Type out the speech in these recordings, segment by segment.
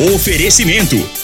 Oferecimento: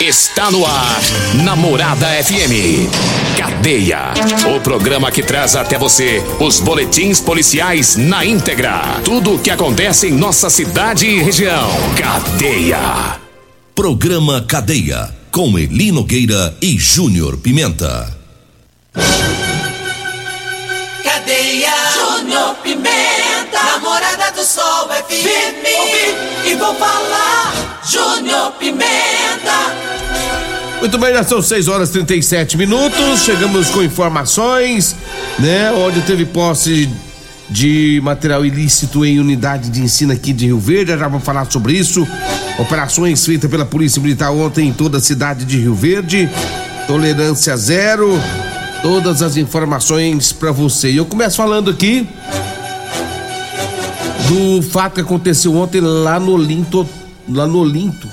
Está no ar, Namorada FM. Cadeia. O programa que traz até você os boletins policiais na íntegra. Tudo o que acontece em nossa cidade e região. Cadeia. Programa Cadeia. Com Eli Nogueira e Júnior Pimenta. Cadeia. Júnior Pimenta. Namorada do Sol FM. Ouvi e vou falar. Júnior Pimenta. Muito bem, já são 6 horas e 37 minutos. Chegamos com informações, né? Onde teve posse de material ilícito em unidade de ensino aqui de Rio Verde. Já vamos falar sobre isso. Operações feitas pela Polícia Militar ontem em toda a cidade de Rio Verde. Tolerância zero. Todas as informações para você. E eu começo falando aqui do fato que aconteceu ontem lá no Olinto, lá no Olinto,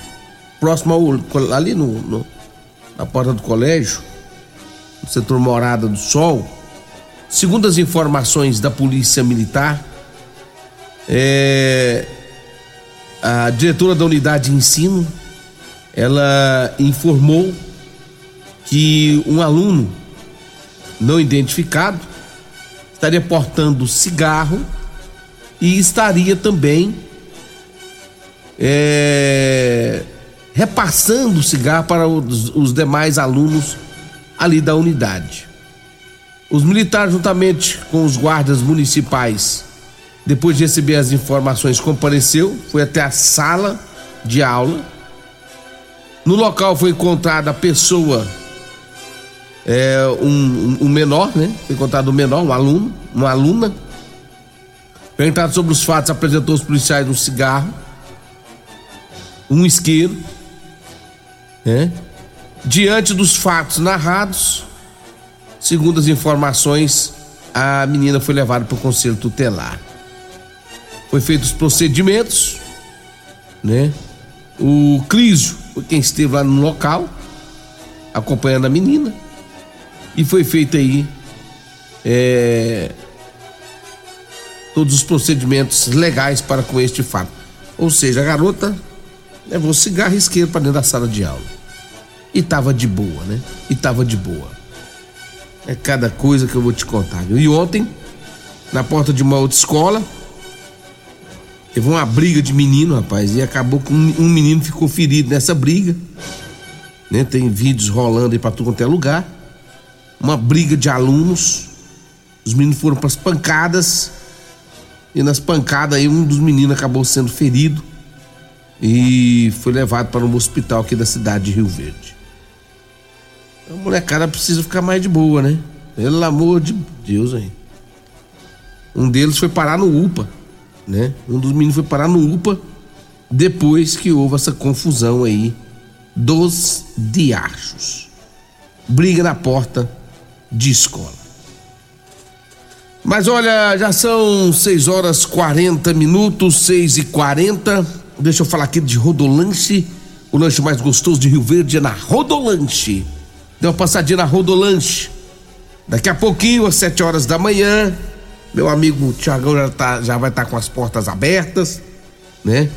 próximo ao ali no, no na porta do colégio, no setor Morada do Sol. Segundo as informações da Polícia Militar, é, a diretora da unidade de ensino, ela informou que um aluno não identificado estaria portando cigarro e estaria também é, repassando o cigarro para os, os demais alunos ali da unidade. Os militares, juntamente com os guardas municipais, depois de receber as informações, compareceu, foi até a sala de aula. No local foi encontrada a pessoa, é, um, um, menor, né? Foi encontrado um menor, um aluno, uma aluna. Perguntado sobre os fatos, apresentou os policiais um cigarro, um isqueiro, né? Diante dos fatos narrados, segundo as informações, a menina foi levada para o conselho tutelar. Foi feitos os procedimentos, né? O Clísio foi quem esteve lá no local, acompanhando a menina, e foi feito aí é, todos os procedimentos legais para com este fato. Ou seja, a garota levou cigarro isqueiro para dentro da sala de aula. E tava de boa, né? E tava de boa. É cada coisa que eu vou te contar. Viu? E ontem, na porta de uma outra escola, teve uma briga de menino, rapaz, e acabou que um, menino ficou ferido nessa briga. Né? Tem vídeos rolando aí pra tudo quanto é lugar. Uma briga de alunos. Os meninos foram para as pancadas. E nas pancadas aí um dos meninos acabou sendo ferido e foi levado para um hospital aqui da cidade de Rio Verde. A molecada precisa ficar mais de boa, né? Pelo amor de Deus aí. Um deles foi parar no UPA, né? Um dos meninos foi parar no UPA depois que houve essa confusão aí dos diachos. Briga na porta de escola. Mas olha, já são 6 horas 40 minutos, 6 e 40 Deixa eu falar aqui de Rodolanche. O lanche mais gostoso de Rio Verde é na Rodolanche. Deu uma passadinha na Rodolanche. Daqui a pouquinho, às 7 horas da manhã, meu amigo Tiagão já, tá, já vai estar tá com as portas abertas, né?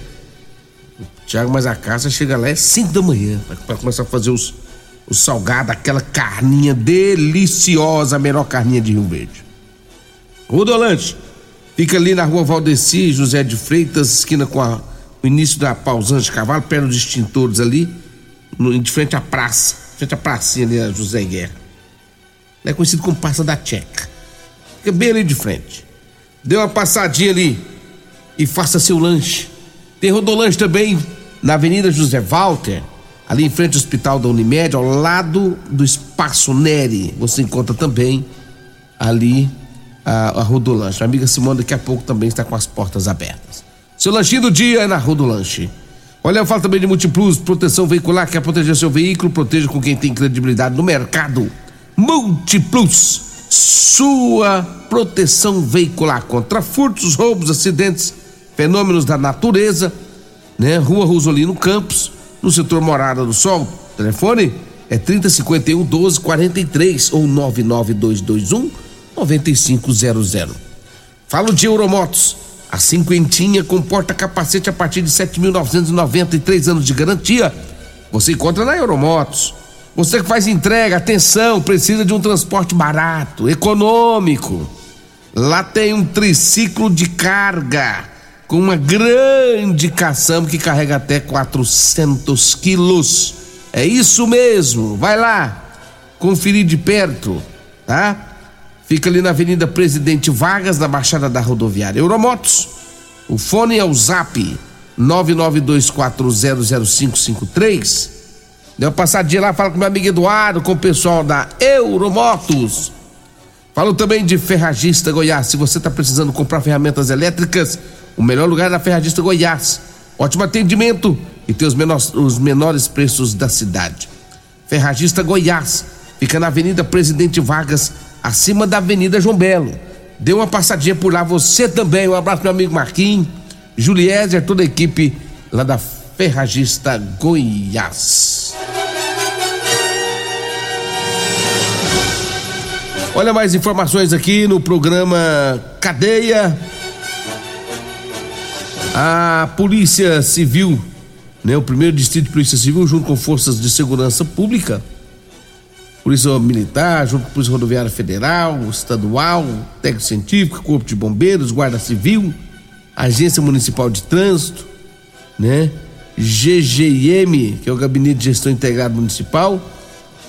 Tiago, mas a casa chega lá é 5 da manhã para começar a fazer os, os salgados, aquela carninha deliciosa, a melhor carninha de Rio Verde. Rodolanche fica ali na rua Valdeci, José de Freitas, esquina com a início da pausante cavalo, perto dos extintores ali, no, de frente à praça, frente à pracinha ali, a José Guerra. É conhecido como Praça da Tcheca. Fica bem ali de frente. Dê uma passadinha ali e faça seu lanche. Tem rodolanche também na Avenida José Walter, ali em frente ao Hospital da Unimed, ao lado do Espaço Neri. Você encontra também ali a, a rodolanche. A amiga Simone daqui a pouco também está com as portas abertas. Seu lanchinho do dia é na Rua do Lanche. Olha, eu falo também de Multiplus, proteção veicular, quer proteger seu veículo, proteja com quem tem credibilidade no mercado. Multiplus, sua proteção veicular contra furtos, roubos, acidentes, fenômenos da natureza, né? Rua Rosolino Campos, no setor Morada do Sol. Telefone é 3051 1243 ou 99221 9500. Falo de Euromotos. A cinquentinha com porta-capacete a partir de 7.993 anos de garantia. Você encontra na Euromotos. Você que faz entrega, atenção, precisa de um transporte barato, econômico. Lá tem um triciclo de carga com uma grande caçamba que carrega até 400 quilos. É isso mesmo, vai lá conferir de perto, tá? Fica ali na Avenida Presidente Vargas, na Baixada da Rodoviária. Euromotos, o fone é o zap 992400553. Deu uma passadinha lá, fala com meu amigo Eduardo, com o pessoal da Euromotos. Falo também de Ferragista Goiás. Se você está precisando comprar ferramentas elétricas, o melhor lugar é na Ferragista Goiás. Ótimo atendimento e tem os menores, os menores preços da cidade. Ferragista Goiás. Fica na Avenida Presidente Vargas, acima da Avenida João Belo. Dê uma passadinha por lá, você também. Um abraço, meu amigo Marquinhos, Juliézer, toda a equipe lá da Ferragista Goiás. Olha mais informações aqui no programa Cadeia. A Polícia Civil, né, o primeiro distrito de Polícia Civil, junto com forças de segurança pública, Polícia Militar, junto com a Polícia Rodoviária Federal, Estadual, Técnico Científico, Corpo de Bombeiros, Guarda Civil, Agência Municipal de Trânsito, né? GGM, que é o Gabinete de Gestão Integrado Municipal,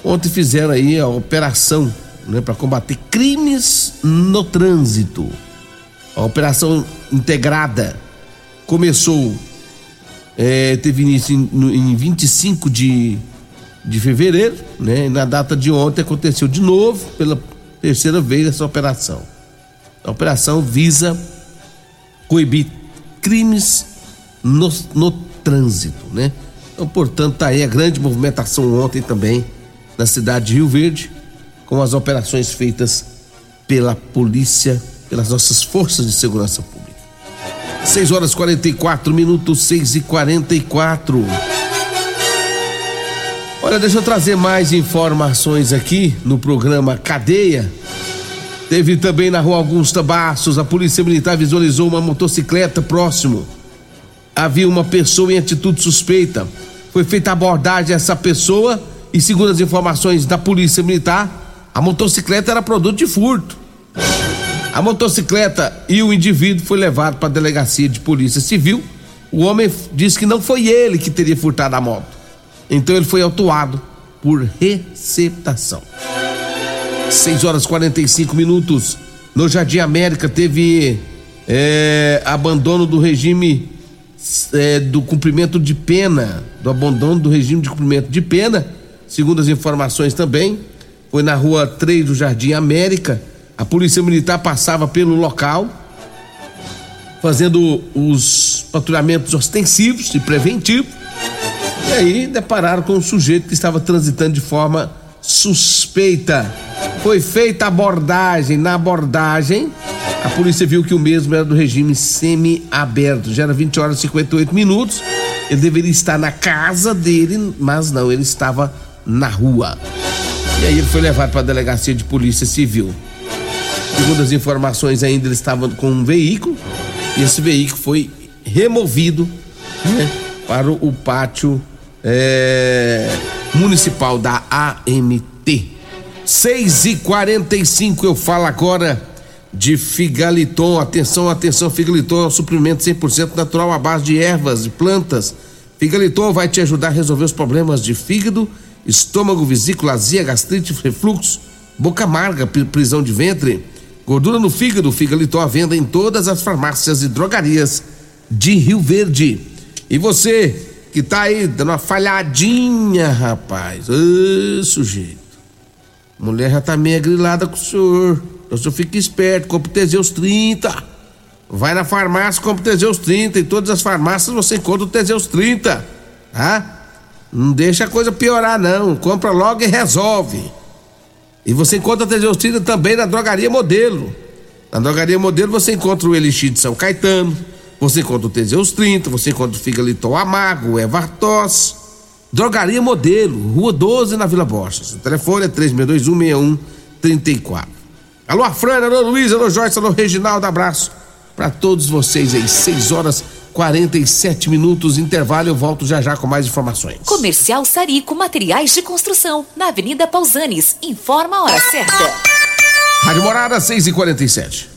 ontem fizeram aí a operação né, para combater crimes no trânsito. A operação integrada começou, é, teve início em, em 25 de, de fevereiro, né? E na data de ontem aconteceu de novo, pela terceira vez, essa operação. A operação visa coibir crimes no, no trânsito, né? Então, portanto, tá aí a grande movimentação ontem também na cidade de Rio Verde, com as operações feitas pela polícia, pelas nossas forças de segurança pública. 6 horas 44 minutos, 6 e 44. Olha, deixa eu trazer mais informações aqui no programa Cadeia. Teve também na rua Augusta Bastos, a polícia militar visualizou uma motocicleta próximo. Havia uma pessoa em atitude suspeita. Foi feita abordagem a essa pessoa e, segundo as informações da polícia militar, a motocicleta era produto de furto. A motocicleta e o indivíduo foi levado para a delegacia de polícia civil. O homem disse que não foi ele que teria furtado a moto. Então ele foi autuado por receptação. 6 horas 45 minutos. No Jardim América teve é, abandono do regime é, do cumprimento de pena, do abandono do regime de cumprimento de pena, segundo as informações também. Foi na rua 3 do Jardim América. A polícia militar passava pelo local, fazendo os patrulhamentos ostensivos e preventivos. E aí depararam com um sujeito que estava transitando de forma suspeita. Foi feita a abordagem. Na abordagem, a polícia viu que o mesmo era do regime semi-aberto. Já era 20 horas e 58 minutos. Ele deveria estar na casa dele, mas não, ele estava na rua. E aí ele foi levado para a delegacia de polícia civil. Segundo as informações, ainda ele estava com um veículo e esse veículo foi removido né, para o pátio é, municipal da AMT. 6 e 45 eu falo agora de Figaliton. Atenção, atenção, Figaliton é um suprimento 100% natural à base de ervas e plantas. Figaliton vai te ajudar a resolver os problemas de fígado, estômago, vesícula, azia, gastrite, refluxo, boca amarga, prisão de ventre, gordura no fígado. Figaliton à venda em todas as farmácias e drogarias de Rio Verde. E você que tá aí dando uma falhadinha, rapaz. Ô, sujeito. Mulher já tá meio grilada com o senhor. Então o senhor fica esperto, compra o Teseus 30. Vai na farmácia, compra o Teseus 30. Em todas as farmácias você encontra o Teseus 30. Tá? Não deixa a coisa piorar, não. Compra logo e resolve. E você encontra o Teseus 30 também na Drogaria Modelo. Na Drogaria Modelo você encontra o Elixir de São Caetano. Você encontra o Teseus 30. Você encontra o Figalitol Amargo, o Evartos. Drogaria Modelo, Rua 12, na Vila Borges. O telefone é 3621-6134. Alô, Afrana, alô, Luiz, alô, Joyce, alô, Reginaldo, abraço para todos vocês aí. 6 horas 47 minutos, intervalo, eu volto já já com mais informações. Comercial Sarico Materiais de Construção, na Avenida Pausanes. Informa a hora certa. Rádio Morada, 6 e 47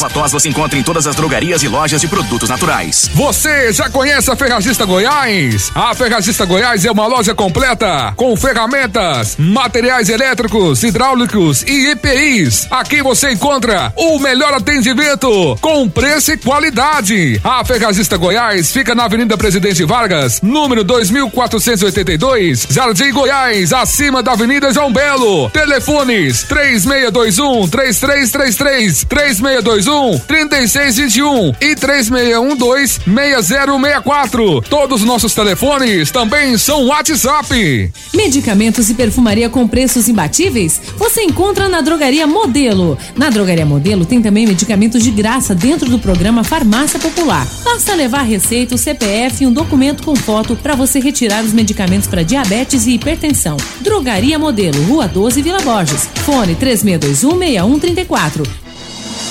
Ervatós você encontra em todas as drogarias e lojas de produtos naturais. Você já conhece a Ferragista Goiás? A Ferragista Goiás é uma loja completa com ferramentas, materiais elétricos, hidráulicos e EPIs. Aqui você encontra o melhor atendimento com preço e qualidade. A Ferragista Goiás fica na Avenida Presidente Vargas, número 2482, Jardim Goiás, acima da Avenida João Belo. Telefones 3621 3333 3621 3621 3621 e 3612 6064. Todos os nossos telefones também são WhatsApp. Medicamentos e perfumaria com preços imbatíveis? Você encontra na Drogaria Modelo. Na Drogaria Modelo tem também medicamentos de graça dentro do programa Farmácia Popular. Basta levar receita, o CPF e um documento com foto para você retirar os medicamentos para diabetes e hipertensão. Drogaria Modelo, Rua 12, Vila Borges. Fone 3621 6134.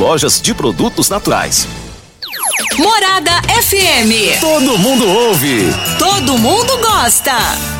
lojas de produtos naturais. Morada FM. Todo mundo ouve. Todo mundo gosta.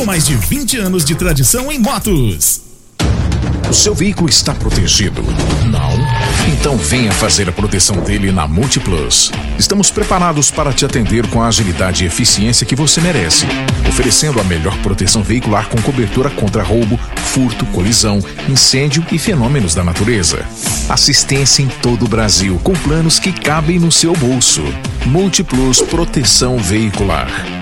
com mais de 20 anos de tradição em motos. O seu veículo está protegido? Não? Então venha fazer a proteção dele na Multiplus. Estamos preparados para te atender com a agilidade e eficiência que você merece, oferecendo a melhor proteção veicular com cobertura contra roubo, furto, colisão, incêndio e fenômenos da natureza. Assistência em todo o Brasil com planos que cabem no seu bolso. Múltiplos Proteção Veicular.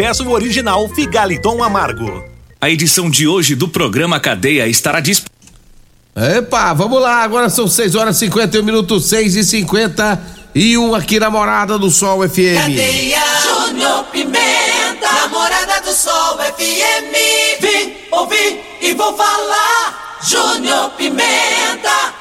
peça o original Figaliton Amargo. A edição de hoje do programa Cadeia estará disponível Epa, vamos lá, agora são 6 horas e 51 minutos, 6 e 50 e um aqui na Morada do Sol FM. Cadeia Júnior Pimenta, Namorada do Sol FM. Vim, ouvi e vou falar. Júnior Pimenta.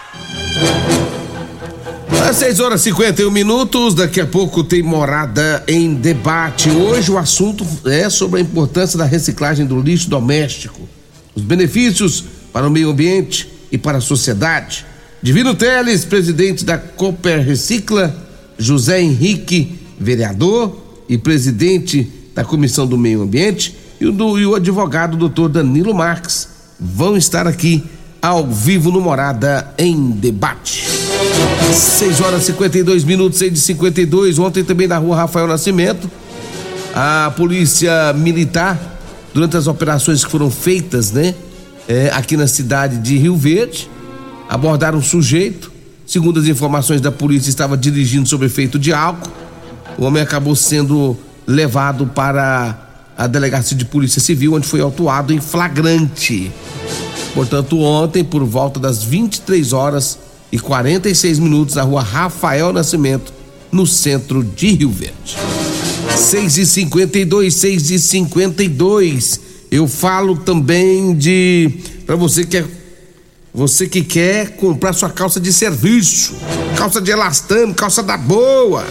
Às 6 horas e 51 minutos, daqui a pouco tem morada em debate. Hoje o assunto é sobre a importância da reciclagem do lixo doméstico, os benefícios para o meio ambiente e para a sociedade. Divino Teles, presidente da Cooper Recicla, José Henrique, vereador e presidente da Comissão do Meio Ambiente, e o, do, e o advogado doutor Danilo Marques vão estar aqui ao vivo no Morada em Debate. 6 horas e 52 minutos, 6 de 52. Ontem também na rua Rafael Nascimento, a polícia militar, durante as operações que foram feitas, né? É, aqui na cidade de Rio Verde, abordaram um sujeito. Segundo as informações da polícia, estava dirigindo sob efeito de álcool. O homem acabou sendo levado para a delegacia de polícia civil, onde foi autuado em flagrante. Portanto, ontem, por volta das 23 horas e 46 minutos, na rua Rafael Nascimento, no centro de Rio Verde. 6 e 52, 6 e 52. Eu falo também de. para você que é. Você que quer comprar sua calça de serviço, calça de elastano, calça da boa.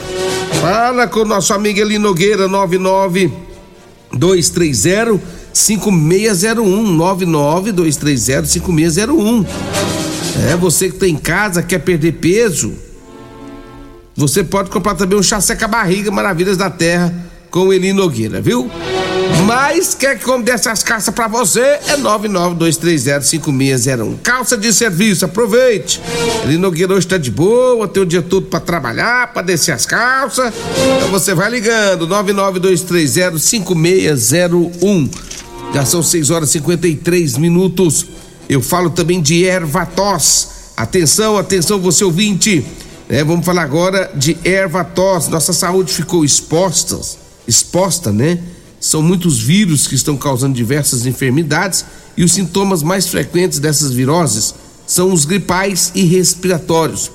Fala com o nosso amigo Eli Nogueira, 99 230 5601 99 230 5601. É, você que tem em casa, quer perder peso, você pode comprar também um chá seca barriga Maravilhas da Terra com Eli Nogueira, viu? Mas quer que como dessas calças pra você é 992305601. Calça de serviço, aproveite. Eli Nogueira hoje tá de boa, tem o dia todo pra trabalhar, pra descer as calças. Então você vai ligando, 992305601. Já são 6 horas e 53 minutos. Eu falo também de erva tos. Atenção, atenção, você ouvinte. É, vamos falar agora de erva tos. Nossa saúde ficou exposta, exposta, né? São muitos vírus que estão causando diversas enfermidades e os sintomas mais frequentes dessas viroses são os gripais e respiratórios.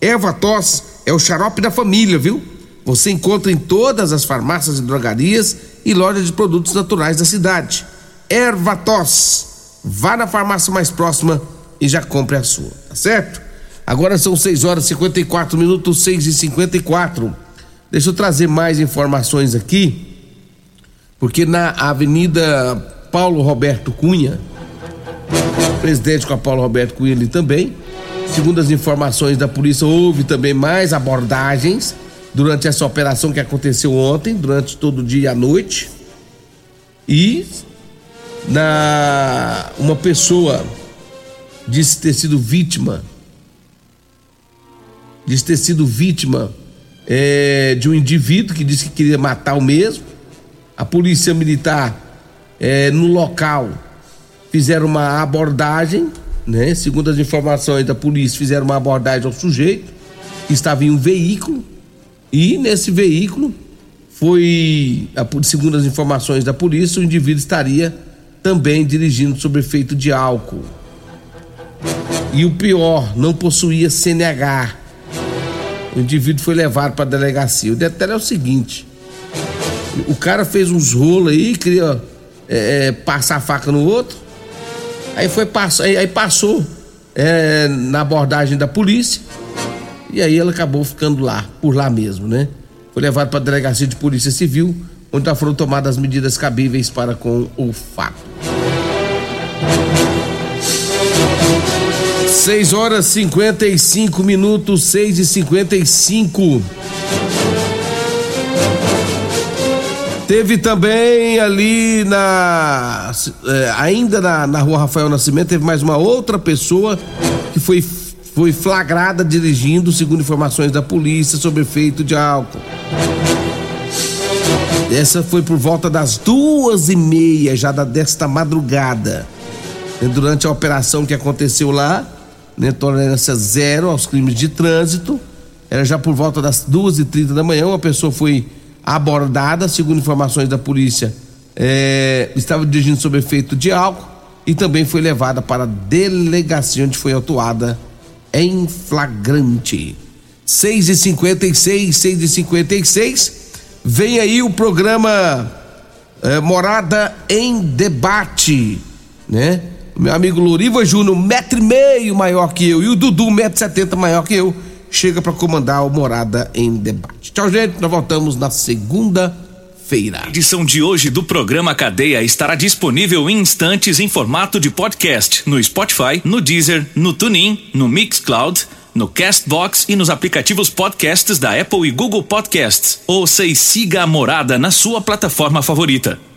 Erva tos é o xarope da família, viu? Você encontra em todas as farmácias e drogarias e lojas de produtos naturais da cidade. Erva tos. Vá na farmácia mais próxima e já compre a sua, tá certo? Agora são 6 horas e 54 minutos, 6 e 54. Deixa eu trazer mais informações aqui, porque na Avenida Paulo Roberto Cunha, presidente com a Paulo Roberto Cunha ali também, segundo as informações da polícia, houve também mais abordagens durante essa operação que aconteceu ontem, durante todo o dia e a noite. E na uma pessoa disse ter sido vítima disse ter sido vítima é, de um indivíduo que disse que queria matar o mesmo. A polícia militar é, no local fizeram uma abordagem, né? Segundo as informações da polícia, fizeram uma abordagem ao sujeito que estava em um veículo e nesse veículo foi, segundo as informações da polícia, o indivíduo estaria também dirigindo sob efeito de álcool. E o pior, não possuía CNH. O indivíduo foi levado para a delegacia. O detalhe é o seguinte: o cara fez uns rolos aí, queria é, passar a faca no outro. Aí foi aí, aí passou é, na abordagem da polícia. E aí ele acabou ficando lá, por lá mesmo, né? Foi levado para a delegacia de polícia civil, onde foram tomadas as medidas cabíveis para com o fato. 6 horas 55 minutos, 6 e 55. Teve também ali na. Eh, ainda na, na rua Rafael Nascimento, teve mais uma outra pessoa que foi, foi flagrada dirigindo, segundo informações da polícia, sob efeito de álcool. Essa foi por volta das duas e meia, já da, desta madrugada. Durante a operação que aconteceu lá, né, tolerância zero aos crimes de trânsito. Era já por volta das duas e trinta da manhã, uma pessoa foi abordada, segundo informações da polícia, é, estava dirigindo sob efeito de álcool. e também foi levada para a delegacia onde foi autuada em flagrante. 6 e 56 6 e 56 vem aí o programa é, Morada em Debate, né? Meu amigo Loriva Júnior, metro e meio maior que eu, e o Dudu, metro e setenta maior que eu, chega para comandar o Morada em Debate. Tchau, gente, nós voltamos na segunda-feira. A edição de hoje do programa Cadeia estará disponível em instantes em formato de podcast no Spotify, no Deezer, no TuneIn, no Mixcloud, no Castbox e nos aplicativos podcasts da Apple e Google Podcasts. Ouça e siga a Morada na sua plataforma favorita.